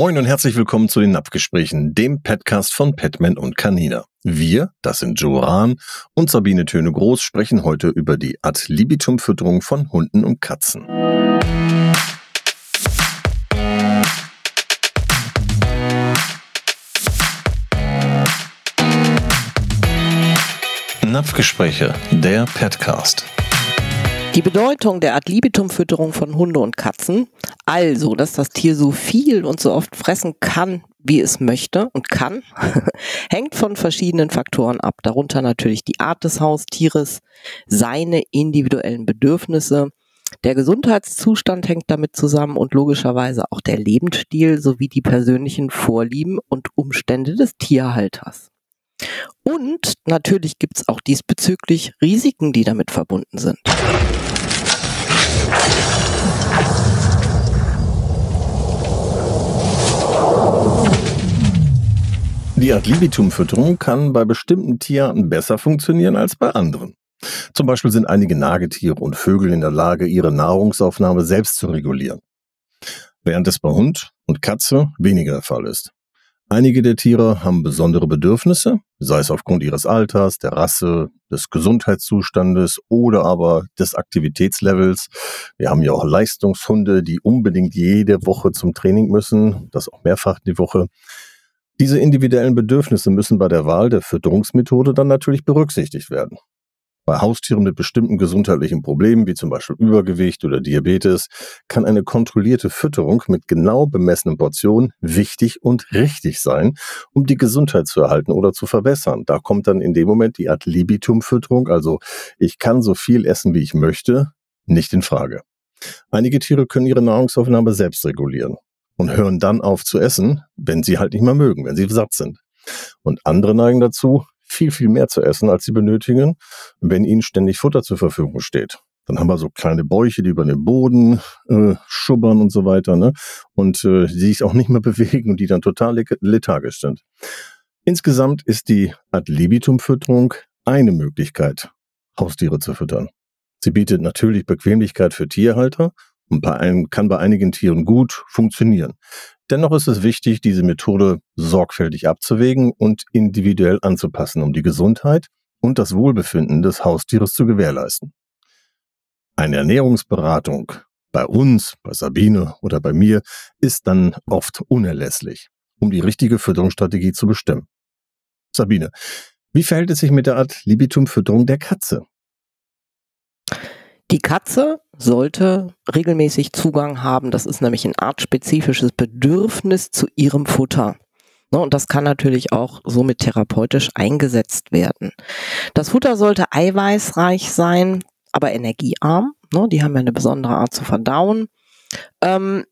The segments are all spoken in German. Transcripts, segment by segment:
Moin und herzlich willkommen zu den Napfgesprächen, dem Podcast von Petman und Canina. Wir, das sind Joran und Sabine Töne Groß, sprechen heute über die Ad libitum Fütterung von Hunden und Katzen. Napfgespräche, der Petcast. Die Bedeutung der Ad libitum Fütterung von Hunde und Katzen, also, dass das Tier so viel und so oft fressen kann, wie es möchte und kann, hängt von verschiedenen Faktoren ab. Darunter natürlich die Art des Haustieres, seine individuellen Bedürfnisse, der Gesundheitszustand hängt damit zusammen und logischerweise auch der Lebensstil sowie die persönlichen Vorlieben und Umstände des Tierhalters. Und natürlich gibt es auch diesbezüglich Risiken, die damit verbunden sind. Die Ad libitum-Fütterung kann bei bestimmten Tierarten besser funktionieren als bei anderen. Zum Beispiel sind einige Nagetiere und Vögel in der Lage, ihre Nahrungsaufnahme selbst zu regulieren, während es bei Hund und Katze weniger der Fall ist. Einige der Tiere haben besondere Bedürfnisse, sei es aufgrund ihres Alters, der Rasse, des Gesundheitszustandes oder aber des Aktivitätslevels. Wir haben ja auch Leistungshunde, die unbedingt jede Woche zum Training müssen, das auch mehrfach die Woche. Diese individuellen Bedürfnisse müssen bei der Wahl der Fütterungsmethode dann natürlich berücksichtigt werden. Bei Haustieren mit bestimmten gesundheitlichen Problemen, wie zum Beispiel Übergewicht oder Diabetes, kann eine kontrollierte Fütterung mit genau bemessenen Portionen wichtig und richtig sein, um die Gesundheit zu erhalten oder zu verbessern. Da kommt dann in dem Moment die Ad libitum-Fütterung, also ich kann so viel essen, wie ich möchte, nicht in Frage. Einige Tiere können ihre Nahrungsaufnahme selbst regulieren und hören dann auf zu essen, wenn sie halt nicht mehr mögen, wenn sie satt sind. Und andere neigen dazu, viel, viel mehr zu essen, als sie benötigen, wenn ihnen ständig Futter zur Verfügung steht. Dann haben wir so kleine Bäuche, die über den Boden äh, schubbern und so weiter, ne? Und äh, die sich auch nicht mehr bewegen und die dann total lethargisch sind. Insgesamt ist die Ad libitum-Fütterung eine Möglichkeit, Haustiere zu füttern. Sie bietet natürlich Bequemlichkeit für Tierhalter und bei einem, kann bei einigen Tieren gut funktionieren. Dennoch ist es wichtig, diese Methode sorgfältig abzuwägen und individuell anzupassen, um die Gesundheit und das Wohlbefinden des Haustieres zu gewährleisten. Eine Ernährungsberatung bei uns, bei Sabine oder bei mir ist dann oft unerlässlich, um die richtige Fütterungsstrategie zu bestimmen. Sabine, wie verhält es sich mit der Art Libitum-Fütterung der Katze? Die Katze sollte regelmäßig Zugang haben. Das ist nämlich ein artspezifisches Bedürfnis zu ihrem Futter. Ne, und das kann natürlich auch somit therapeutisch eingesetzt werden. Das Futter sollte eiweißreich sein, aber energiearm. Ne, die haben ja eine besondere Art zu verdauen. Ähm,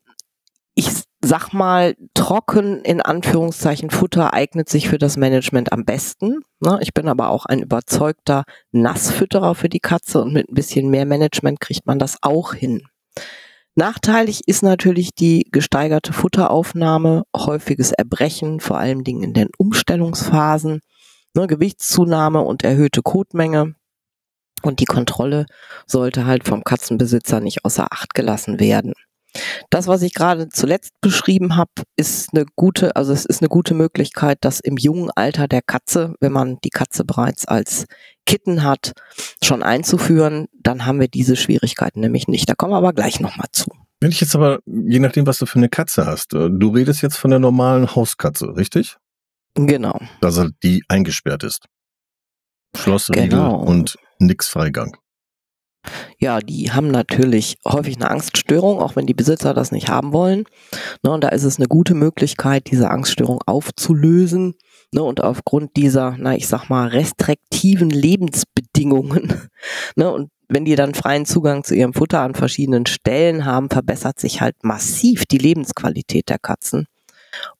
ich sag mal, trocken in Anführungszeichen Futter eignet sich für das Management am besten. Ne? Ich bin aber auch ein überzeugter Nassfütterer für die Katze und mit ein bisschen mehr Management kriegt man das auch hin. Nachteilig ist natürlich die gesteigerte Futteraufnahme, häufiges Erbrechen, vor allen Dingen in den Umstellungsphasen, ne, Gewichtszunahme und erhöhte Kotmenge. Und die Kontrolle sollte halt vom Katzenbesitzer nicht außer Acht gelassen werden. Das, was ich gerade zuletzt beschrieben habe, ist eine gute, also es ist eine gute Möglichkeit, das im jungen Alter der Katze, wenn man die Katze bereits als Kitten hat, schon einzuführen. Dann haben wir diese Schwierigkeiten nämlich nicht. Da kommen wir aber gleich nochmal zu. Wenn ich jetzt aber, je nachdem, was du für eine Katze hast, äh, du redest jetzt von der normalen Hauskatze, richtig? Genau. Also die eingesperrt ist. Schlossriegel genau. und nix Freigang. Ja, die haben natürlich häufig eine Angststörung, auch wenn die Besitzer das nicht haben wollen. Ne, und da ist es eine gute Möglichkeit, diese Angststörung aufzulösen. Ne, und aufgrund dieser, na, ich sag mal, restriktiven Lebensbedingungen, ne, und wenn die dann freien Zugang zu ihrem Futter an verschiedenen Stellen haben, verbessert sich halt massiv die Lebensqualität der Katzen.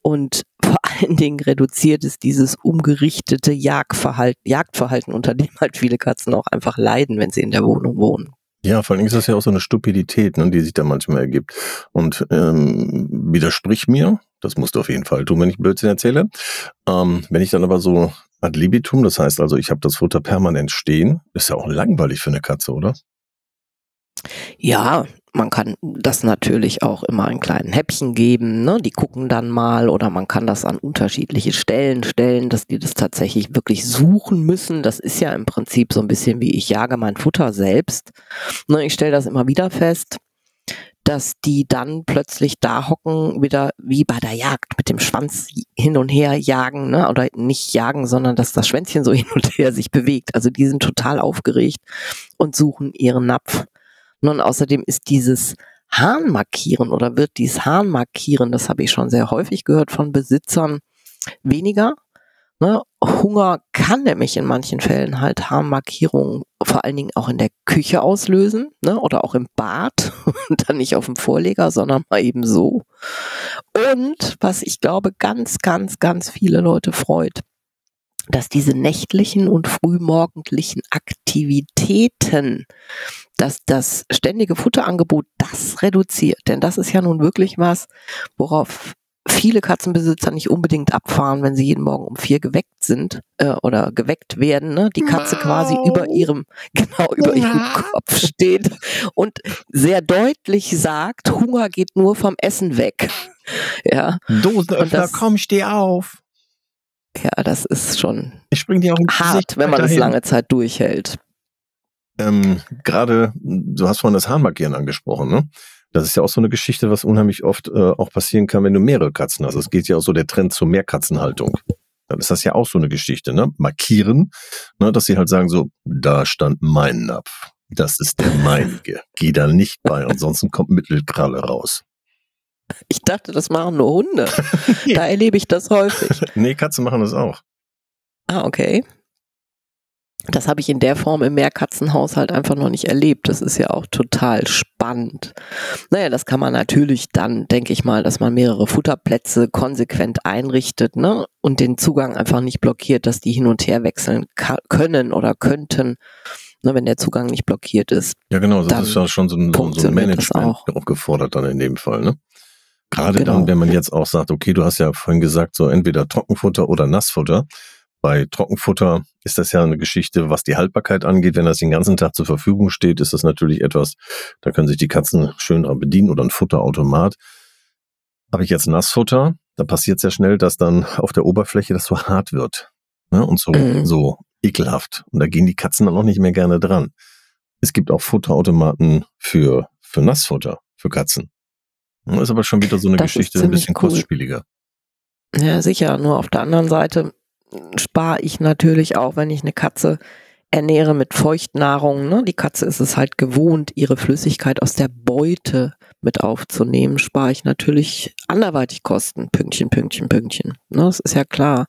Und vor allen Dingen reduziert es dieses umgerichtete Jagdverhalten, Jagdverhalten, unter dem halt viele Katzen auch einfach leiden, wenn sie in der Wohnung wohnen. Ja, vor allem ist das ja auch so eine Stupidität, ne, die sich da manchmal ergibt. Und ähm, widersprich mir, das musst du auf jeden Fall tun, wenn ich Blödsinn erzähle. Ähm, wenn ich dann aber so ad libitum, das heißt also, ich habe das Futter permanent stehen, ist ja auch langweilig für eine Katze, oder? Ja, man kann das natürlich auch immer ein kleinen Häppchen geben, ne? Die gucken dann mal oder man kann das an unterschiedliche Stellen stellen, dass die das tatsächlich wirklich suchen müssen. Das ist ja im Prinzip so ein bisschen wie ich jage mein Futter selbst. Ne? Ich stelle das immer wieder fest dass die dann plötzlich da hocken, wieder wie bei der Jagd mit dem Schwanz hin und her jagen, ne? oder nicht jagen, sondern dass das Schwänzchen so hin und her sich bewegt. Also die sind total aufgeregt und suchen ihren Napf. Nun, außerdem ist dieses Hahn markieren oder wird dieses Hahn markieren, das habe ich schon sehr häufig gehört von Besitzern, weniger. Ne? Hunger kann nämlich in manchen Fällen halt Harnmarkierungen vor allen Dingen auch in der Küche auslösen ne? oder auch im Bad und dann nicht auf dem Vorleger, sondern mal eben so. Und was ich glaube ganz, ganz, ganz viele Leute freut, dass diese nächtlichen und frühmorgendlichen Aktivitäten, dass das ständige Futterangebot das reduziert. Denn das ist ja nun wirklich was, worauf viele Katzenbesitzer nicht unbedingt abfahren, wenn sie jeden Morgen um vier geweckt sind äh, oder geweckt werden. Ne? Die Katze wow. quasi über ihrem, genau, über ja. ihrem Kopf steht und sehr deutlich sagt, Hunger geht nur vom Essen weg. ja. Dosenöffner, das, komm, steh auf. Ja, das ist schon ich spring dir auch hart, Gesicht wenn man das lange Zeit durchhält. Ähm, Gerade, du hast vorhin das Haarmarkieren angesprochen, ne? Das ist ja auch so eine Geschichte, was unheimlich oft äh, auch passieren kann, wenn du mehrere Katzen hast. Es geht ja auch so der Trend zur Mehrkatzenhaltung. Dann ist das ja auch so eine Geschichte, ne? Markieren, ne? dass sie halt sagen so, da stand mein Napf. Das ist der meinige. Geh da nicht bei, ansonsten kommt Mittelkralle raus. Ich dachte, das machen nur Hunde. da erlebe ich das häufig. nee, Katzen machen das auch. Ah, okay. Das habe ich in der Form im Mehrkatzenhaushalt einfach noch nicht erlebt. Das ist ja auch total spannend. Naja, das kann man natürlich dann, denke ich mal, dass man mehrere Futterplätze konsequent einrichtet ne? und den Zugang einfach nicht blockiert, dass die hin und her wechseln können oder könnten, ne, wenn der Zugang nicht blockiert ist. Ja, genau, das ist ja schon so ein, so ein Management auch. auch gefordert dann in dem Fall. Ne? Gerade genau. dann, wenn man jetzt auch sagt, okay, du hast ja vorhin gesagt, so entweder Trockenfutter oder Nassfutter. Bei Trockenfutter ist das ja eine Geschichte, was die Haltbarkeit angeht. Wenn das den ganzen Tag zur Verfügung steht, ist das natürlich etwas, da können sich die Katzen schön dran bedienen oder ein Futterautomat. Habe ich jetzt Nassfutter, da passiert sehr schnell, dass dann auf der Oberfläche das so hart wird ne? und so, mhm. so ekelhaft. Und da gehen die Katzen dann auch nicht mehr gerne dran. Es gibt auch Futterautomaten für, für Nassfutter, für Katzen. Ist aber schon wieder so eine das Geschichte, ein bisschen cool. kostspieliger. Ja, sicher. Nur auf der anderen Seite spare ich natürlich auch, wenn ich eine Katze ernähre mit Feuchtnahrung. Ne? Die Katze ist es halt gewohnt, ihre Flüssigkeit aus der Beute mit aufzunehmen, spare ich natürlich anderweitig Kosten. Pünktchen, Pünktchen, Pünktchen. Ne? Das ist ja klar.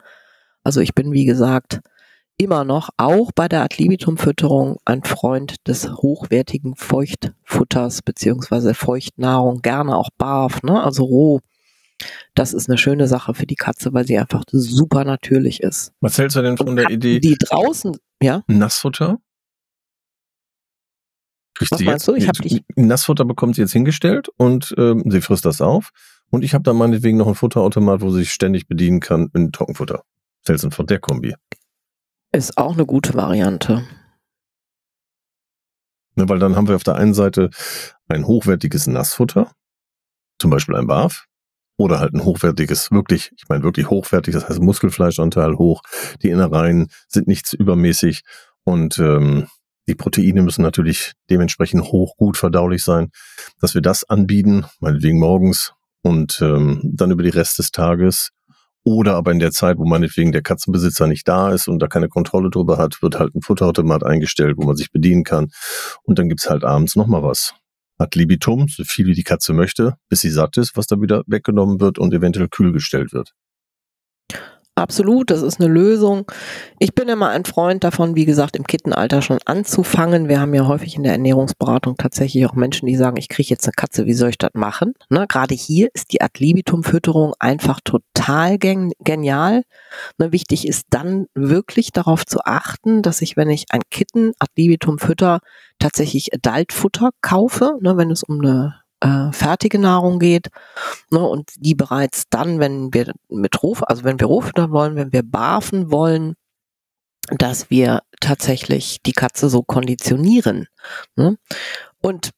Also ich bin, wie gesagt, immer noch auch bei der Adlibitum-Fütterung ein Freund des hochwertigen Feuchtfutters beziehungsweise Feuchtnahrung, gerne auch barf, ne? also roh das ist eine schöne Sache für die Katze, weil sie einfach super natürlich ist. Was hältst du denn von der Idee? Die draußen, ja? Nassfutter? Was meinst jetzt, du? Ich habe dich. Nassfutter bekommt sie jetzt hingestellt und ähm, sie frisst das auf. Und ich habe da meinetwegen noch ein Futterautomat, wo sie sich ständig bedienen kann mit Trockenfutter. Du von der Kombi? Ist auch eine gute Variante. Ne, weil dann haben wir auf der einen Seite ein hochwertiges Nassfutter, zum Beispiel ein Barf, oder halt ein hochwertiges, wirklich, ich meine wirklich hochwertig, das heißt Muskelfleischanteil hoch, die Innereien sind nichts übermäßig. Und ähm, die Proteine müssen natürlich dementsprechend hoch gut verdaulich sein, dass wir das anbieten, meinetwegen morgens und ähm, dann über die Rest des Tages. Oder aber in der Zeit, wo meinetwegen der Katzenbesitzer nicht da ist und da keine Kontrolle drüber hat, wird halt ein Futterautomat eingestellt, wo man sich bedienen kann. Und dann gibt's halt abends nochmal was ad libitum, so viel wie die Katze möchte, bis sie satt ist, was da wieder weggenommen wird und eventuell kühl gestellt wird. Absolut, das ist eine Lösung. Ich bin immer ein Freund davon, wie gesagt, im Kittenalter schon anzufangen. Wir haben ja häufig in der Ernährungsberatung tatsächlich auch Menschen, die sagen, ich kriege jetzt eine Katze, wie soll ich das machen? Ne, Gerade hier ist die Ad libitum-Fütterung einfach total gen genial. Ne, wichtig ist dann wirklich darauf zu achten, dass ich, wenn ich ein Kitten Ad libitum fütter, tatsächlich Adult-Futter kaufe, ne, wenn es um eine äh, fertige Nahrung geht ne, und die bereits dann, wenn wir mit Ruf, also wenn wir Rohfutter wollen, wenn wir barfen wollen, dass wir tatsächlich die Katze so konditionieren. Ne? Und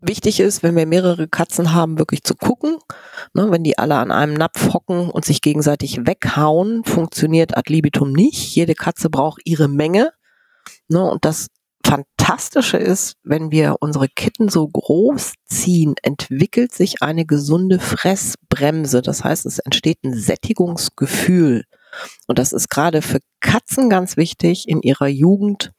Wichtig ist, wenn wir mehrere Katzen haben, wirklich zu gucken. Ne, wenn die alle an einem Napf hocken und sich gegenseitig weghauen, funktioniert ad libitum nicht. Jede Katze braucht ihre Menge. Ne, und das Fantastische ist, wenn wir unsere Kitten so groß ziehen, entwickelt sich eine gesunde Fressbremse. Das heißt, es entsteht ein Sättigungsgefühl. Und das ist gerade für Katzen ganz wichtig in ihrer Jugend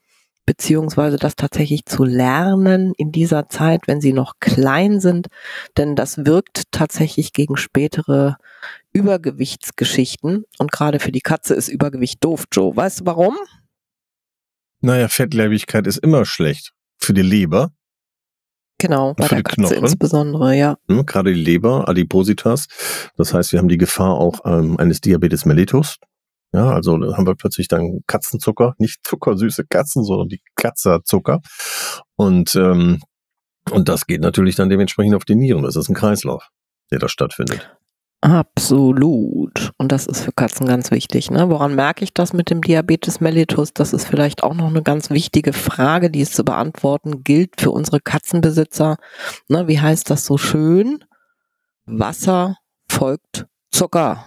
beziehungsweise das tatsächlich zu lernen in dieser Zeit, wenn sie noch klein sind, denn das wirkt tatsächlich gegen spätere Übergewichtsgeschichten und gerade für die Katze ist Übergewicht doof, Joe. Weißt du warum? Naja, Fettleibigkeit ist immer schlecht für die Leber. Genau, bei der Katze Knochen. insbesondere, ja. Hm, gerade die Leber, Adipositas. Das heißt, wir haben die Gefahr auch ähm, eines Diabetes mellitus. Ja, also haben wir plötzlich dann Katzenzucker, nicht zuckersüße Katzen, sondern die Katzerzucker. Und, ähm, und das geht natürlich dann dementsprechend auf die Nieren. Das ist ein Kreislauf, der da stattfindet. Absolut. Und das ist für Katzen ganz wichtig. Ne? Woran merke ich das mit dem Diabetes mellitus? Das ist vielleicht auch noch eine ganz wichtige Frage, die es zu beantworten gilt für unsere Katzenbesitzer. Ne, wie heißt das so schön? Wasser folgt Zucker.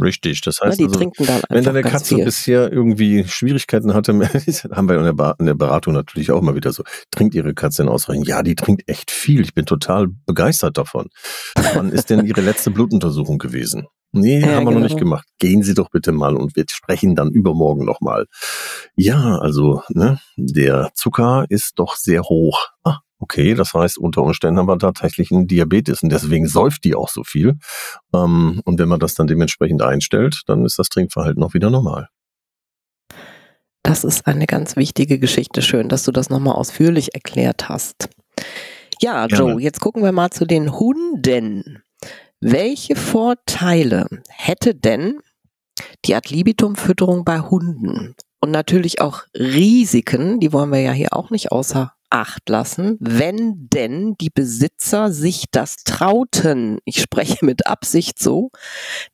Richtig, das heißt, ja, also, wenn deine Katze viel. bisher irgendwie Schwierigkeiten hatte, haben wir in der, Beratung natürlich auch mal wieder so, trinkt ihre Katze denn ausreichend? Ja, die trinkt echt viel. Ich bin total begeistert davon. Wann ist denn ihre letzte Blutuntersuchung gewesen? Nee, ja, haben wir genau. noch nicht gemacht. Gehen Sie doch bitte mal und wir sprechen dann übermorgen nochmal. Ja, also, ne, der Zucker ist doch sehr hoch. Ah, Okay, das heißt, unter Umständen haben wir tatsächlich einen Diabetes und deswegen säuft die auch so viel. Ähm, und wenn man das dann dementsprechend einstellt, dann ist das Trinkverhalten auch wieder normal. Das ist eine ganz wichtige Geschichte. Schön, dass du das nochmal ausführlich erklärt hast. Ja, Joe, jetzt gucken wir mal zu den Hunden. Welche Vorteile hätte denn die Ad-Libitum-Fütterung bei Hunden? Und natürlich auch Risiken, die wollen wir ja hier auch nicht außer Acht lassen, wenn denn die Besitzer sich das trauten. Ich spreche mit Absicht so,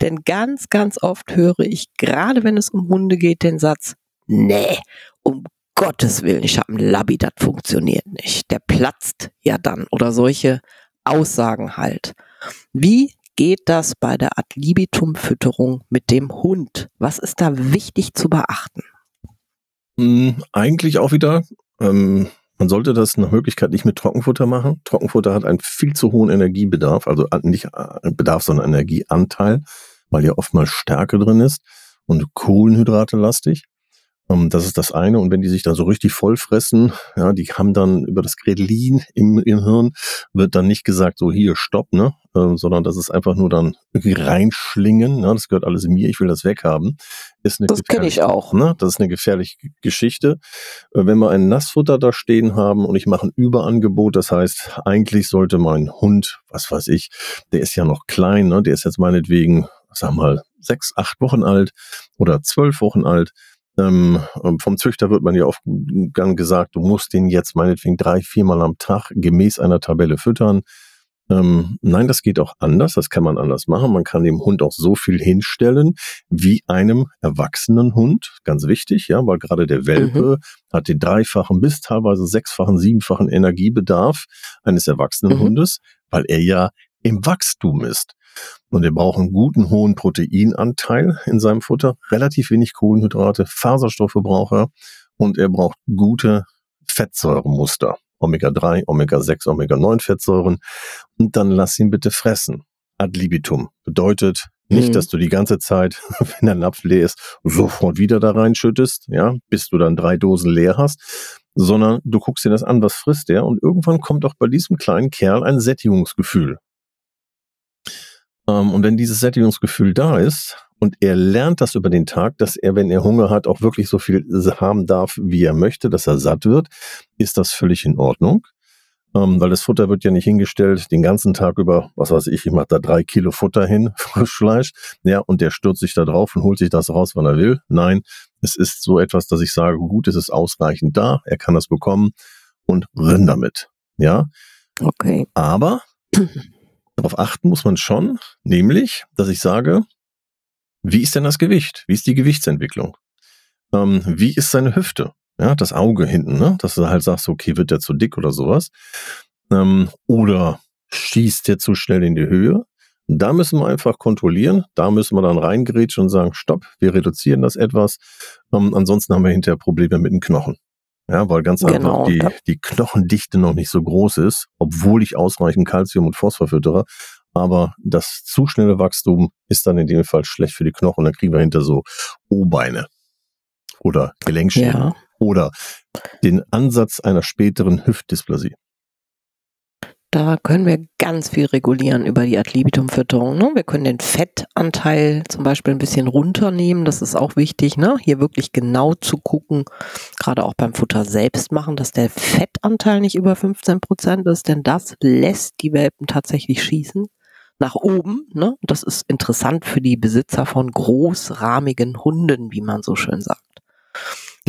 denn ganz, ganz oft höre ich, gerade wenn es um Hunde geht, den Satz, nee, um Gottes Willen, ich habe einen Labby, das funktioniert nicht. Der platzt ja dann oder solche Aussagen halt. Wie geht das bei der Ad-Libitum-Fütterung mit dem Hund? Was ist da wichtig zu beachten? Hm, eigentlich auch wieder ähm, man sollte das nach Möglichkeit nicht mit Trockenfutter machen. Trockenfutter hat einen viel zu hohen Energiebedarf, also nicht äh, Bedarf, sondern Energieanteil, weil ja oftmals Stärke drin ist und Kohlenhydrate lastig. Ähm, das ist das eine. Und wenn die sich dann so richtig voll fressen, ja, die haben dann über das Grelin im, im Hirn, wird dann nicht gesagt, so hier, stopp, ne? Ähm, sondern das ist einfach nur dann reinschlingen, ne? das gehört alles mir, ich will das weghaben. Ist eine das kenne ich auch. Ne? Das ist eine gefährliche Geschichte. Äh, wenn wir ein Nassfutter da stehen haben und ich mache ein Überangebot, das heißt, eigentlich sollte mein Hund, was weiß ich, der ist ja noch klein, ne? der ist jetzt meinetwegen, sag mal, sechs, acht Wochen alt oder zwölf Wochen alt, ähm, vom Züchter wird man ja oft gern gesagt, du musst den jetzt meinetwegen drei, viermal am Tag gemäß einer Tabelle füttern. Ähm, nein, das geht auch anders. Das kann man anders machen. Man kann dem Hund auch so viel hinstellen wie einem erwachsenen Hund. Ganz wichtig, ja, weil gerade der Welpe mhm. hat den dreifachen bis teilweise sechsfachen, siebenfachen Energiebedarf eines erwachsenen mhm. Hundes, weil er ja im Wachstum ist. Und er braucht einen guten hohen Proteinanteil in seinem Futter, relativ wenig Kohlenhydrate, Faserstoffe braucht er und er braucht gute Fettsäuremuster. Omega-3, Omega-6, Omega-9 Fettsäuren. Und dann lass ihn bitte fressen. Ad libitum bedeutet nicht, mhm. dass du die ganze Zeit, wenn der Napf leer ist, sofort wieder da reinschüttest, ja, bis du dann drei Dosen leer hast, sondern du guckst dir das an, was frisst der und irgendwann kommt auch bei diesem kleinen Kerl ein Sättigungsgefühl. Ähm, und wenn dieses Sättigungsgefühl da ist und er lernt das über den Tag, dass er, wenn er Hunger hat, auch wirklich so viel haben darf, wie er möchte, dass er satt wird, ist das völlig in Ordnung. Ähm, weil das Futter wird ja nicht hingestellt den ganzen Tag über, was weiß ich, ich mache da drei Kilo Futter hin, Frischfleisch, ja, und der stürzt sich da drauf und holt sich das raus, wann er will. Nein, es ist so etwas, dass ich sage, gut, es ist ausreichend da, er kann das bekommen und renn damit. Ja. Okay. Aber darauf achten muss man schon, nämlich, dass ich sage, wie ist denn das Gewicht? Wie ist die Gewichtsentwicklung? Ähm, wie ist seine Hüfte? Ja, das Auge hinten, ne? Dass du halt sagst, okay, wird der zu dick oder sowas? ähm, oder schießt der zu schnell in die Höhe. Da müssen wir einfach kontrollieren. Da müssen wir dann reingrätschen und sagen, stopp, wir reduzieren das etwas. Ähm, ansonsten haben wir hinterher Probleme mit den Knochen. Ja, weil ganz genau, einfach die, die Knochendichte noch nicht so groß ist, obwohl ich ausreichend Kalzium und Phosphor füttere. Aber das zu schnelle Wachstum ist dann in dem Fall schlecht für die Knochen. Dann kriegen wir hinter so O-Beine oder Gelenkschäden ja. oder den Ansatz einer späteren Hüftdysplasie. Da können wir ganz viel regulieren über die Ad-Libitum-Fütterung. Ne? Wir können den Fettanteil zum Beispiel ein bisschen runternehmen. Das ist auch wichtig, ne? hier wirklich genau zu gucken, gerade auch beim Futter selbst machen, dass der Fettanteil nicht über 15 Prozent ist, denn das lässt die Welpen tatsächlich schießen nach oben. Ne? Das ist interessant für die Besitzer von großrahmigen Hunden, wie man so schön sagt.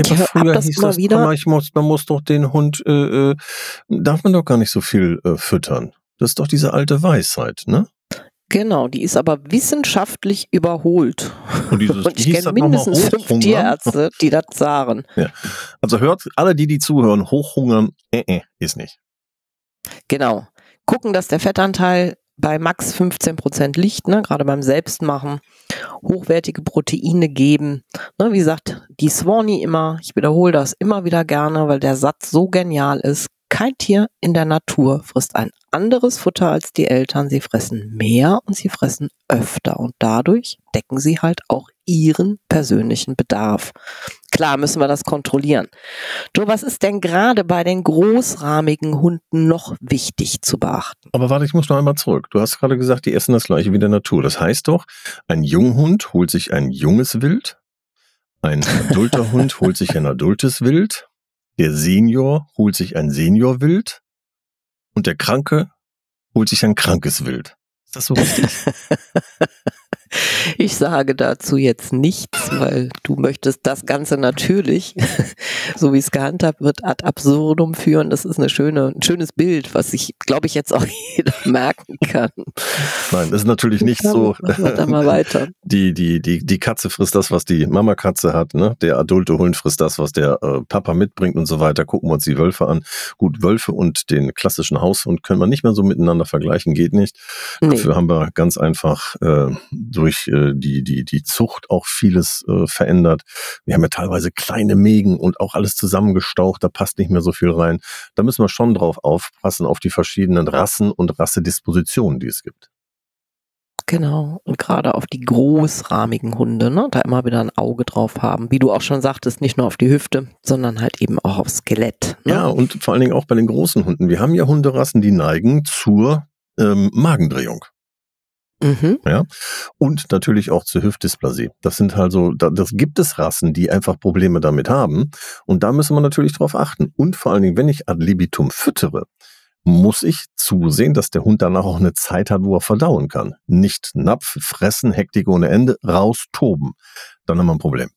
Ja, ich früher das hieß immer das, wieder. Mal, ich muss, man muss doch den Hund, äh, äh, darf man doch gar nicht so viel äh, füttern. Das ist doch diese alte Weisheit, ne? Genau, die ist aber wissenschaftlich überholt. Und, dieses, Und ich kenne mindestens fünf Tierärzte, die das sagen. Ja. Also hört alle, die die zuhören, Hochhungern, äh, äh, ist nicht. Genau. Gucken, dass der Fettanteil bei max 15 Prozent liegt, ne, gerade beim Selbstmachen, hochwertige Proteine geben. Ne, wie gesagt, die Swanee immer, ich wiederhole das immer wieder gerne, weil der Satz so genial ist. Kein Tier in der Natur frisst ein anderes Futter als die Eltern. Sie fressen mehr und sie fressen öfter und dadurch decken sie halt auch ihren persönlichen Bedarf. Klar müssen wir das kontrollieren. Du, was ist denn gerade bei den großrahmigen Hunden noch wichtig zu beachten? Aber warte, ich muss noch einmal zurück. Du hast gerade gesagt, die essen das gleiche wie der Natur. Das heißt doch, ein Junghund holt sich ein junges Wild, ein adulter Hund holt sich ein adultes Wild, der Senior holt sich ein Seniorwild und der Kranke holt sich ein krankes Wild. Ist das so richtig? Ich sage dazu jetzt nichts, weil du möchtest das Ganze natürlich, so wie es gehandhabt wird, ad absurdum führen. Das ist eine schöne, ein schönes Bild, was ich, glaube ich, jetzt auch jeder merken kann. Nein, das ist natürlich nicht so. Dann mal weiter. Die, die, die, die Katze frisst das, was die Mama-Katze hat, ne? Der adulte Hund frisst das, was der äh, Papa mitbringt und so weiter. Gucken wir uns die Wölfe an. Gut, Wölfe und den klassischen Haushund können wir nicht mehr so miteinander vergleichen, geht nicht. Nee. Dafür haben wir ganz einfach äh, durch äh, die, die, die Zucht auch vieles äh, verändert. Wir haben ja teilweise kleine Mägen und auch alles zusammengestaucht, da passt nicht mehr so viel rein. Da müssen wir schon drauf aufpassen, auf die verschiedenen Rassen und Rassedispositionen, die es gibt. Genau. Und gerade auf die großrahmigen Hunde, ne, da immer wieder ein Auge drauf haben. Wie du auch schon sagtest, nicht nur auf die Hüfte, sondern halt eben auch aufs Skelett. Ne? Ja, und vor allen Dingen auch bei den großen Hunden. Wir haben ja Hunderassen, die neigen zur ähm, Magendrehung. Mhm. Ja. Und natürlich auch zur Hüftdysplasie. Das sind also, das gibt es Rassen, die einfach Probleme damit haben. Und da müssen wir natürlich drauf achten. Und vor allen Dingen, wenn ich ad libitum füttere, muss ich zusehen, dass der Hund danach auch eine Zeit hat, wo er verdauen kann. Nicht Napf, fressen, Hektik ohne Ende, raus, toben. Dann haben wir ein Problem.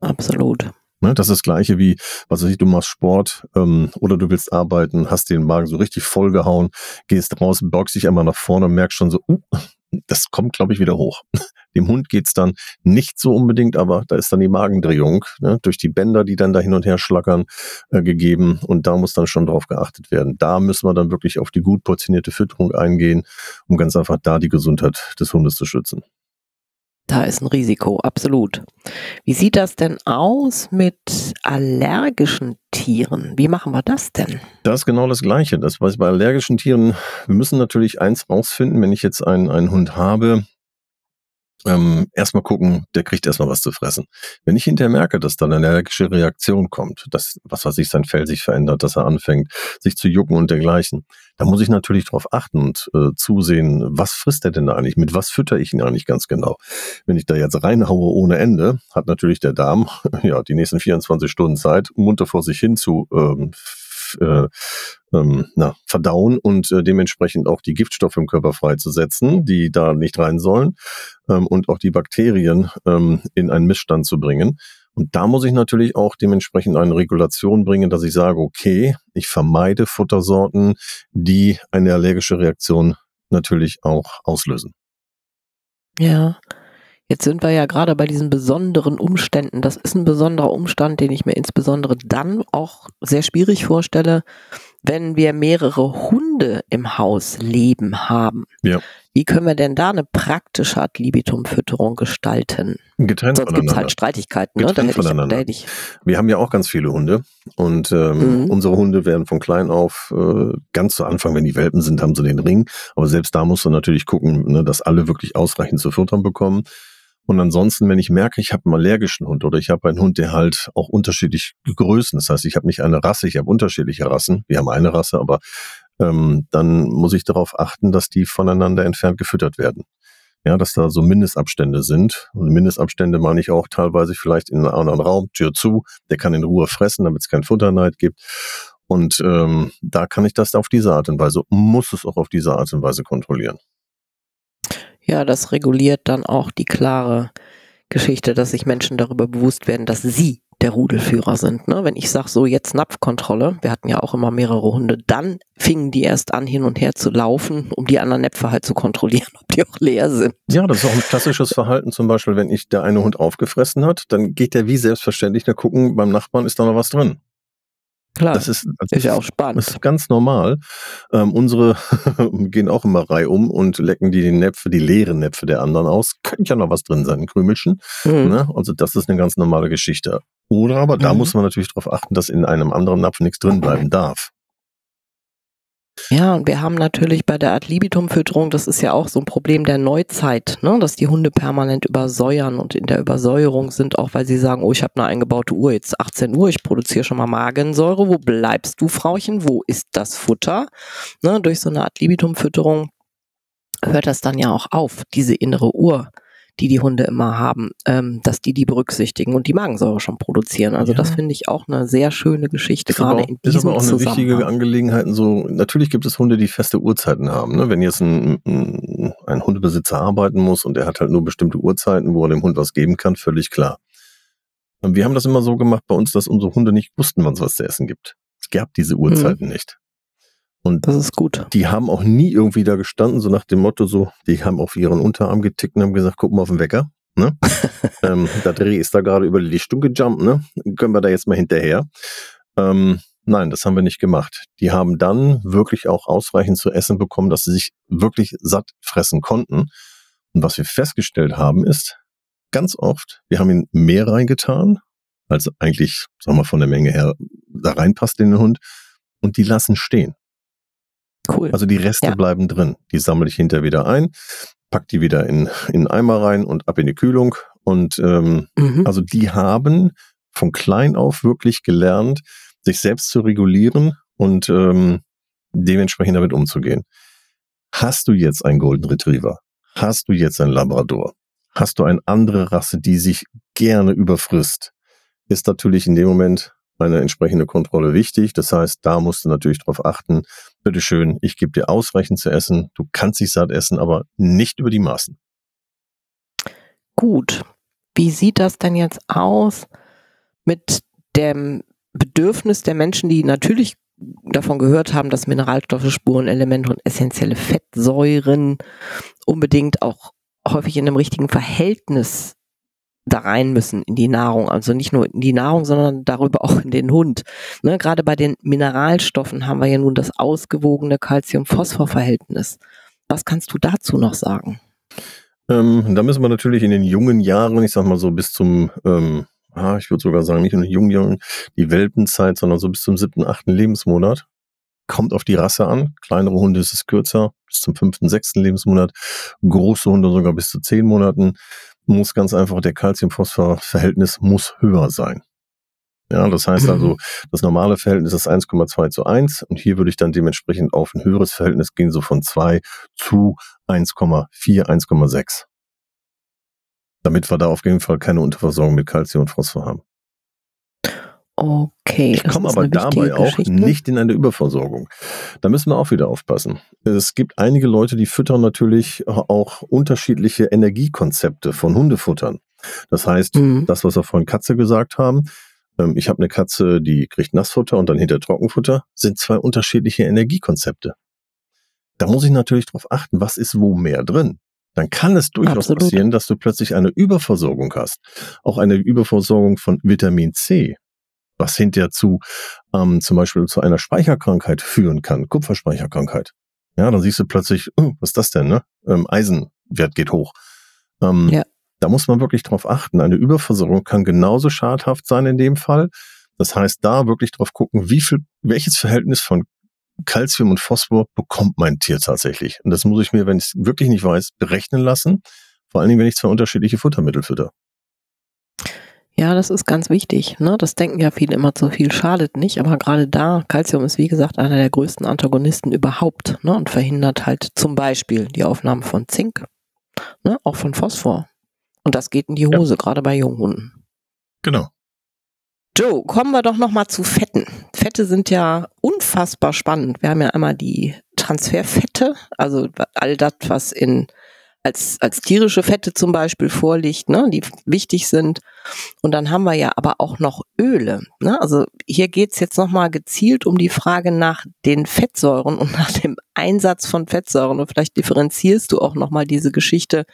Absolut. Ne, das ist das Gleiche wie, was weiß ich, du machst Sport ähm, oder du willst arbeiten, hast den Magen so richtig vollgehauen, gehst raus, boxst dich einmal nach vorne und merkst schon so, uh, das kommt, glaube ich, wieder hoch. Dem Hund geht's dann nicht so unbedingt, aber da ist dann die Magendrehung ne, durch die Bänder, die dann da hin und her schlackern, äh, gegeben. Und da muss dann schon drauf geachtet werden. Da müssen wir dann wirklich auf die gut portionierte Fütterung eingehen, um ganz einfach da die Gesundheit des Hundes zu schützen. Da ist ein Risiko, absolut. Wie sieht das denn aus mit allergischen Tieren? Wie machen wir das denn? Das ist genau das Gleiche. Das bei allergischen Tieren, wir müssen natürlich eins rausfinden, wenn ich jetzt einen, einen Hund habe, ähm, erstmal gucken, der kriegt erstmal was zu fressen. Wenn ich hinterher merke, dass dann eine allergische Reaktion kommt, dass, was weiß ich, sein Fell sich verändert, dass er anfängt, sich zu jucken und dergleichen, dann muss ich natürlich darauf achten und äh, zusehen, was frisst er denn da eigentlich, mit was fütter ich ihn eigentlich ganz genau. Wenn ich da jetzt reinhaue ohne Ende, hat natürlich der Darm ja die nächsten 24 Stunden Zeit, munter vor sich hin zu ähm, äh, ähm, na, verdauen und äh, dementsprechend auch die Giftstoffe im Körper freizusetzen, die da nicht rein sollen ähm, und auch die Bakterien ähm, in einen Missstand zu bringen. Und da muss ich natürlich auch dementsprechend eine Regulation bringen, dass ich sage, okay, ich vermeide Futtersorten, die eine allergische Reaktion natürlich auch auslösen. Ja, Jetzt sind wir ja gerade bei diesen besonderen Umständen. Das ist ein besonderer Umstand, den ich mir insbesondere dann auch sehr schwierig vorstelle, wenn wir mehrere Hunde im Haus leben haben, Ja. wie können wir denn da eine praktische Ad libitum-Fütterung gestalten? Getrennt Sonst gibt es halt Streitigkeiten, ne? Getrennt ich, voneinander. hätte ich. Wir haben ja auch ganz viele Hunde und ähm, Mhm. unsere Hunde werden von klein auf, äh, ganz zu Anfang, wenn die Welpen sind, haben sie den Ring. Aber selbst da musst du natürlich gucken, ne, dass alle wirklich ausreichend zu futtern bekommen. Und ansonsten, wenn ich merke, ich habe einen allergischen Hund oder ich habe einen Hund, der halt auch unterschiedlich Größen, das heißt, ich habe nicht eine Rasse, ich habe unterschiedliche Rassen. Wir haben eine Rasse, aber ähm, dann muss ich darauf achten, dass die voneinander entfernt gefüttert werden. Ja, dass da so Mindestabstände sind. Und Mindestabstände meine ich auch teilweise vielleicht in einem anderen Raum, Tür zu, der kann in Ruhe fressen, damit es keinen Futterneid gibt. Und ähm, da kann ich das auf diese Art und Weise, muss es auch auf diese Art und Weise kontrollieren. Ja, das reguliert dann auch die klare Geschichte, dass sich Menschen darüber bewusst werden, dass sie der Rudelführer sind. Ne? Wenn ich sage, so jetzt Napfkontrolle, wir hatten ja auch immer mehrere Hunde, dann fingen die erst an, hin und her zu laufen, um die anderen Näpfe halt zu kontrollieren, ob die auch leer sind. Ja, das ist auch ein klassisches Verhalten, zum Beispiel, wenn ich der eine Hund aufgefressen hat, dann geht der wie selbstverständlich da gucken, beim Nachbarn ist da noch was drin. Klar, Das ist, das ist ja auch Das spannend. ist ganz normal. Ähm, unsere gehen auch immer reihum und lecken die, die Näpfe, die leeren Näpfe der anderen aus. Könnte ja noch was drin sein, ein Krümelchen. Mhm. Ne? Also das ist eine ganz normale Geschichte. Oder aber da Mhm. muss man natürlich darauf achten, dass in einem anderen Napf nichts drin bleiben darf. Ja, und wir haben natürlich bei der Ad libitum-Fütterung, das ist ja auch so ein Problem der Neuzeit, ne? dass die Hunde permanent übersäuern und in der Übersäuerung sind, auch weil sie sagen, oh, ich habe eine eingebaute Uhr, jetzt 18 Uhr, ich produziere schon mal Magensäure, wo bleibst du, Frauchen, wo ist das Futter? Ne? Durch so eine Ad libitum-Fütterung hört das dann ja auch auf, diese innere Uhr, die die Hunde immer haben, ähm, dass die die berücksichtigen und die Magensäure schon produzieren. Also Ja. das finde ich auch eine sehr schöne Geschichte, Ist gerade auch, in ist diesem aber auch eine wichtige. Angelegenheit. So, natürlich gibt es Hunde, die feste Uhrzeiten haben. Ne? Wenn jetzt ein, ein, ein Hundebesitzer arbeiten muss und er hat halt nur bestimmte Uhrzeiten, wo er dem Hund was geben kann, völlig klar. Wir haben das immer so gemacht bei uns, dass unsere Hunde nicht wussten, wann es was zu essen gibt. Es gab diese Uhrzeiten nicht. Und Das ist gut. die haben auch nie irgendwie da gestanden, so nach dem Motto so, die haben auf ihren Unterarm getickt und haben gesagt, guck mal auf den Wecker. Ne? ähm, der Dreh ist da gerade über die Lichtung gejumpt, ne? Können wir da jetzt mal hinterher? Ähm, nein, das haben wir nicht gemacht. Die haben dann wirklich auch ausreichend zu essen bekommen, dass sie sich wirklich satt fressen konnten. Und was wir festgestellt haben ist, ganz oft, wir haben ihnen mehr reingetan, als eigentlich, sagen wir von der Menge her, da reinpasst in den Hund. Und die lassen stehen. Cool. Also die Reste Ja. bleiben drin. Die sammle ich hinterher wieder ein, pack die wieder in, in einen Eimer rein und ab in die Kühlung. Und ähm, mhm. also die haben von klein auf wirklich gelernt, sich selbst zu regulieren und ähm, dementsprechend damit umzugehen. Hast du jetzt einen Golden Retriever? Hast du jetzt einen Labrador? Hast du eine andere Rasse, die sich gerne überfrisst? Ist natürlich in dem Moment eine entsprechende Kontrolle wichtig. Das heißt, da musst du natürlich darauf achten, bitteschön, ich gebe dir ausreichend zu essen, du kannst dich satt essen, aber nicht über die Maßen. Gut. Wie sieht das denn jetzt aus mit dem Bedürfnis der Menschen, die natürlich davon gehört haben, dass Mineralstoffe, Spurenelemente und essentielle Fettsäuren unbedingt auch häufig in einem richtigen Verhältnis da rein müssen in die Nahrung. Also nicht nur in die Nahrung, sondern darüber auch in den Hund. Ne, gerade bei den Mineralstoffen haben wir ja nun das ausgewogene Calcium-Phosphor-Verhältnis. Was kannst du dazu noch sagen? Ähm, da müssen wir natürlich in den jungen Jahren, ich sag mal so bis zum, ähm, ah, ich würde sogar sagen, nicht in den jungen Jahren, die Welpenzeit, sondern so bis zum siebten, achten Lebensmonat. Kommt auf die Rasse an. Kleinere Hunde ist es kürzer, bis zum fünften, sechsten Lebensmonat. Große Hunde sogar bis zu zehn Monaten. Muss ganz einfach, der Calcium-Phosphor-Verhältnis muss höher sein. Ja, das heißt Mhm. also, das normale Verhältnis ist 1,2 zu 1 und hier würde ich dann dementsprechend auf ein höheres Verhältnis gehen, so von 2 zu 1,4, 1,6. Damit wir da auf jeden Fall keine Unterversorgung mit Calcium und Phosphor haben. Okay. Ich komme aber dabei auch Geschichte. nicht in eine Überversorgung. Da müssen wir auch wieder aufpassen. Es gibt einige Leute, die füttern natürlich auch unterschiedliche Energiekonzepte von Hundefuttern. Das heißt, Mhm. das, was wir vorhin Katze gesagt haben, ähm, ich habe eine Katze, die kriegt Nassfutter und dann hinter Trockenfutter, sind zwei unterschiedliche Energiekonzepte. Da muss ich natürlich darauf achten, was ist wo mehr drin. Dann kann es durchaus Absolut. passieren, dass du plötzlich eine Überversorgung hast. Auch eine Überversorgung von Vitamin C. was hinterher zu ähm, zum Beispiel zu einer Speicherkrankheit führen kann, Kupferspeicherkrankheit. Ja, dann siehst du plötzlich, oh, was ist das denn, ne? Ähm, Eisenwert geht hoch. Ähm, ja. Da muss man wirklich drauf achten. Eine Überversorgung kann genauso schadhaft sein in dem Fall. Das heißt, da wirklich drauf gucken, wie viel, welches Verhältnis von Calcium und Phosphor bekommt mein Tier tatsächlich. Und das muss ich mir, wenn ich es wirklich nicht weiß, berechnen lassen. Vor allen Dingen, wenn ich zwei unterschiedliche Futtermittel fütter. Ja, das ist ganz wichtig. Ne? Das denken ja viele immer, zu viel schadet nicht. Aber gerade da, Calcium ist wie gesagt einer der größten Antagonisten überhaupt ne? und verhindert halt zum Beispiel die Aufnahme von Zink, ne? auch von Phosphor. Und das geht in die Hose, ja. gerade bei Junghunden. Genau. Joe, kommen wir doch noch mal zu Fetten. Fette sind ja unfassbar spannend. Wir haben ja einmal die Transferfette, also all das, was in als, als tierische Fette zum Beispiel vorliegt, ne, die wichtig sind. Und dann haben wir ja aber auch noch Öle. Ne? Also hier geht's jetzt nochmal gezielt um die Frage nach den Fettsäuren und nach dem Einsatz von Fettsäuren. Und vielleicht differenzierst du auch nochmal diese Geschichte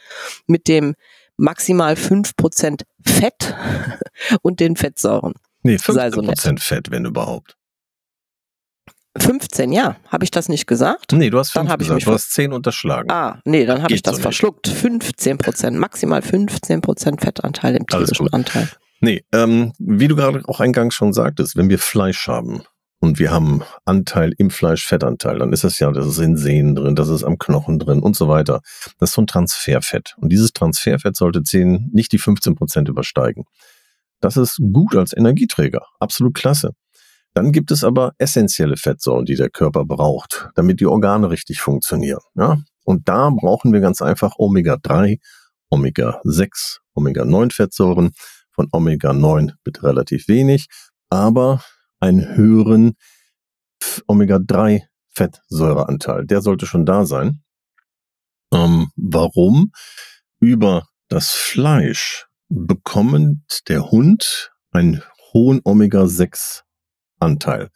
mit dem maximal fünf Prozent Fett und den Fettsäuren. Nee, 15 Prozent Fett, wenn überhaupt. 15, ja. Habe ich das nicht gesagt? Nee, du hast 5 dann gesagt. Ich du hast 10 unterschlagen. Ah, nee, dann habe ich das so verschluckt. 15 Prozent, maximal 15 Prozent Fettanteil im tierischen Anteil. Nee, ähm, wie du gerade auch eingangs schon sagtest, wenn wir Fleisch haben und wir haben Anteil im Fleisch, Fettanteil, dann ist es ja, das ist in Sehnen drin, das ist am Knochen drin und so weiter. Das ist so ein Transferfett. Und dieses Transferfett sollte 10, nicht die 15 Prozent übersteigen. Das ist gut als Energieträger. Absolut klasse. Dann gibt es aber essentielle Fettsäuren, die der Körper braucht, damit die Organe richtig funktionieren. Ja? Und da brauchen wir ganz einfach Omega-3, Omega-6, Omega-9 Fettsäuren. Von Omega-9 bitte relativ wenig, aber einen höheren Omega-3 Fettsäureanteil. Der sollte schon da sein. Ähm, warum? Über das Fleisch bekommt der Hund einen hohen Omega-6 Anteil.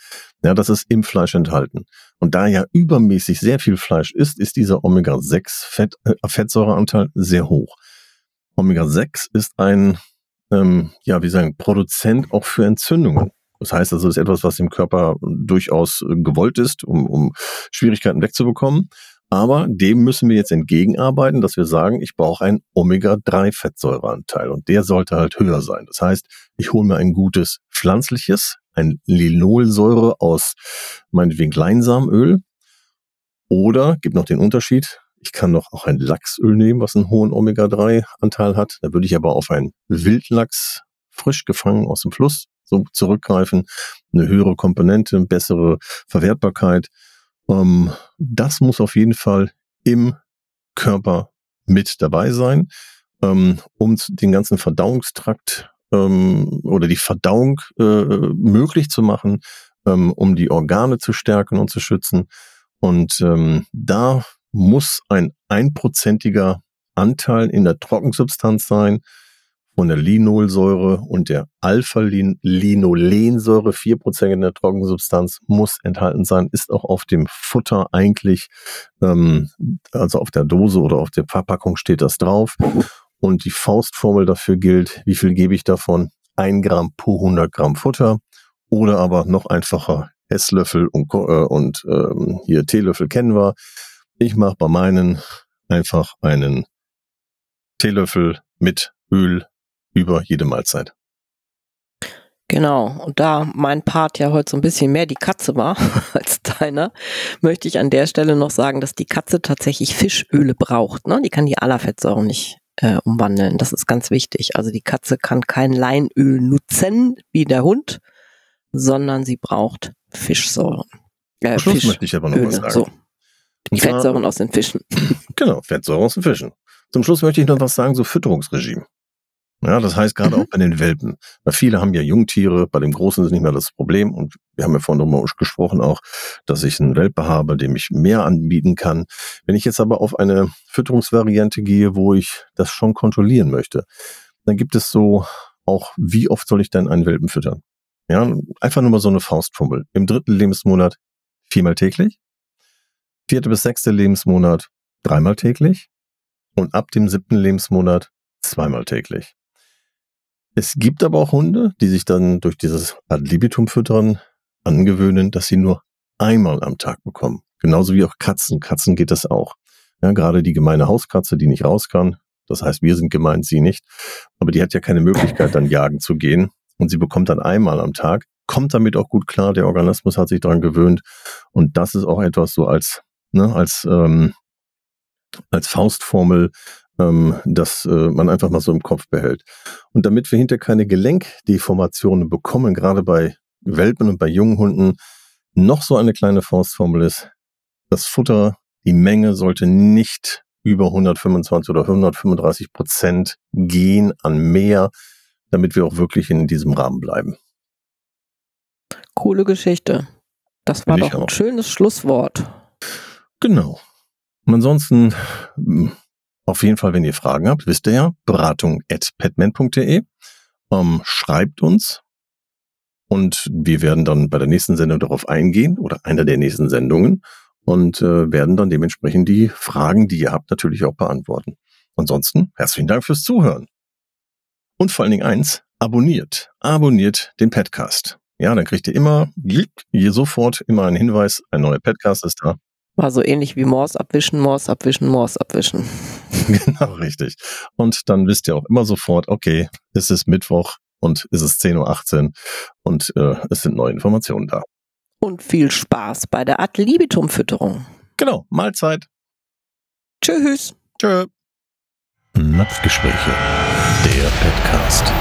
Ja, das ist im Fleisch enthalten. Und da ja übermäßig sehr viel Fleisch ist, ist dieser Omega-6 Fett, äh, Fettsäureanteil sehr hoch. Omega-6 ist ein, ähm, ja, wie sagen, Produzent auch für Entzündungen. Das heißt also, es ist etwas, was im Körper durchaus gewollt ist, um, um Schwierigkeiten wegzubekommen. Aber dem müssen wir jetzt entgegenarbeiten, dass wir sagen, ich brauche einen Omega-3-Fettsäureanteil und der sollte halt höher sein. Das heißt, ich hole mir ein gutes pflanzliches, ein Linolsäure aus meinetwegen Leinsamenöl oder gibt noch den Unterschied, ich kann noch auch ein Lachsöl nehmen, was einen hohen Omega-3-Anteil hat. Da würde ich aber auf einen Wildlachs frisch gefangen aus dem Fluss so zurückgreifen. Eine höhere Komponente, bessere Verwertbarkeit. Ähm, das muss auf jeden Fall im Körper mit dabei sein, ähm, um den ganzen Verdauungstrakt ähm, oder die Verdauung äh, möglich zu machen, ähm, um die Organe zu stärken und zu schützen. Und ähm, da muss ein einprozentiger Anteil in der Trockensubstanz sein von der Linolsäure und der Alpha-Linolensäure, 4% in der Trockensubstanz, muss enthalten sein, ist auch auf dem Futter eigentlich, ähm, also auf der Dose oder auf der Verpackung steht das drauf. Und die Faustformel dafür gilt, wie viel gebe ich davon? Ein Gramm pro 100 Gramm Futter oder aber noch einfacher Esslöffel und, äh, und ähm, hier Teelöffel kennen wir. Ich mache bei meinen einfach einen Teelöffel mit Öl über jede Mahlzeit. Genau, und da mein Part ja heute so ein bisschen mehr die Katze war als deiner, möchte ich an der Stelle noch sagen, dass die Katze tatsächlich Fischöle braucht. Ne? Die kann die Allerfettsäuren nicht äh, umwandeln. Das ist ganz wichtig. Also die Katze kann kein Leinöl nutzen wie der Hund, sondern sie braucht Fischsäuren. Äh, Schluss Fisch möchte ich aber noch Öle, was sagen. So. Die Fettsäuren aus den Fischen. Genau, Fettsäuren aus den Fischen. Zum Schluss möchte ich noch was sagen, so Fütterungsregime. Ja, das heißt gerade mhm. auch bei den Welpen. Weil viele haben ja Jungtiere, bei dem Großen ist nicht mehr das Problem. Und wir haben ja vorhin darüber gesprochen auch, dass ich einen Welpe habe, dem ich mehr anbieten kann. Wenn ich jetzt aber auf eine Fütterungsvariante gehe, wo ich das schon kontrollieren möchte, dann gibt es so auch, wie oft soll ich denn einen Welpen füttern? Ja, einfach nur mal so eine Faustfummel. Im dritten Lebensmonat viermal täglich. Vierte bis sechste Lebensmonat dreimal täglich. Und ab dem siebten Lebensmonat zweimal täglich. Es gibt aber auch Hunde, die sich dann durch dieses Ad libitum füttern angewöhnen, dass sie nur einmal am Tag bekommen. Genauso wie auch Katzen. Katzen geht das auch. Ja, gerade die gemeine Hauskatze, die nicht raus kann. Das heißt, wir sind gemeint, sie nicht. Aber die hat ja keine Möglichkeit, dann jagen zu gehen. Und sie bekommt dann einmal am Tag, kommt damit auch gut klar. Der Organismus hat sich daran gewöhnt. Und das ist auch etwas so als, ne, als, ähm, als Faustformel, ähm, dass äh, man einfach mal so im Kopf behält. Und damit wir hinter keine Gelenkdeformationen bekommen, gerade bei Welpen und bei jungen Hunden, noch so eine kleine Faustformel ist, das Futter, die Menge sollte nicht über 125 oder 135 Prozent gehen an mehr, damit wir auch wirklich in diesem Rahmen bleiben. Coole Geschichte. Das war doch ein schönes Schlusswort. Genau. Und ansonsten, hm, auf jeden Fall, wenn ihr Fragen habt, wisst ihr ja, beratung. Ähm, schreibt uns, und wir werden dann bei der nächsten Sendung darauf eingehen oder einer der nächsten Sendungen und äh, werden dann dementsprechend die Fragen, die ihr habt, natürlich auch beantworten. Ansonsten herzlichen Dank fürs Zuhören. Und vor allen Dingen eins, abonniert, abonniert den Podcast. Ja, dann kriegt ihr immer, hier sofort immer einen Hinweis, ein neuer Podcast ist da. War so ähnlich wie Morse abwischen, Morse abwischen, Morse abwischen. genau, richtig. Und dann wisst ihr auch immer sofort, okay, es ist Mittwoch, und es ist 10.18 Uhr und äh, es sind neue Informationen da. Und viel Spaß bei der Ad libitum Fütterung. Genau, Mahlzeit. Tschüss. Tschö. Napfgespräche, der Podcast.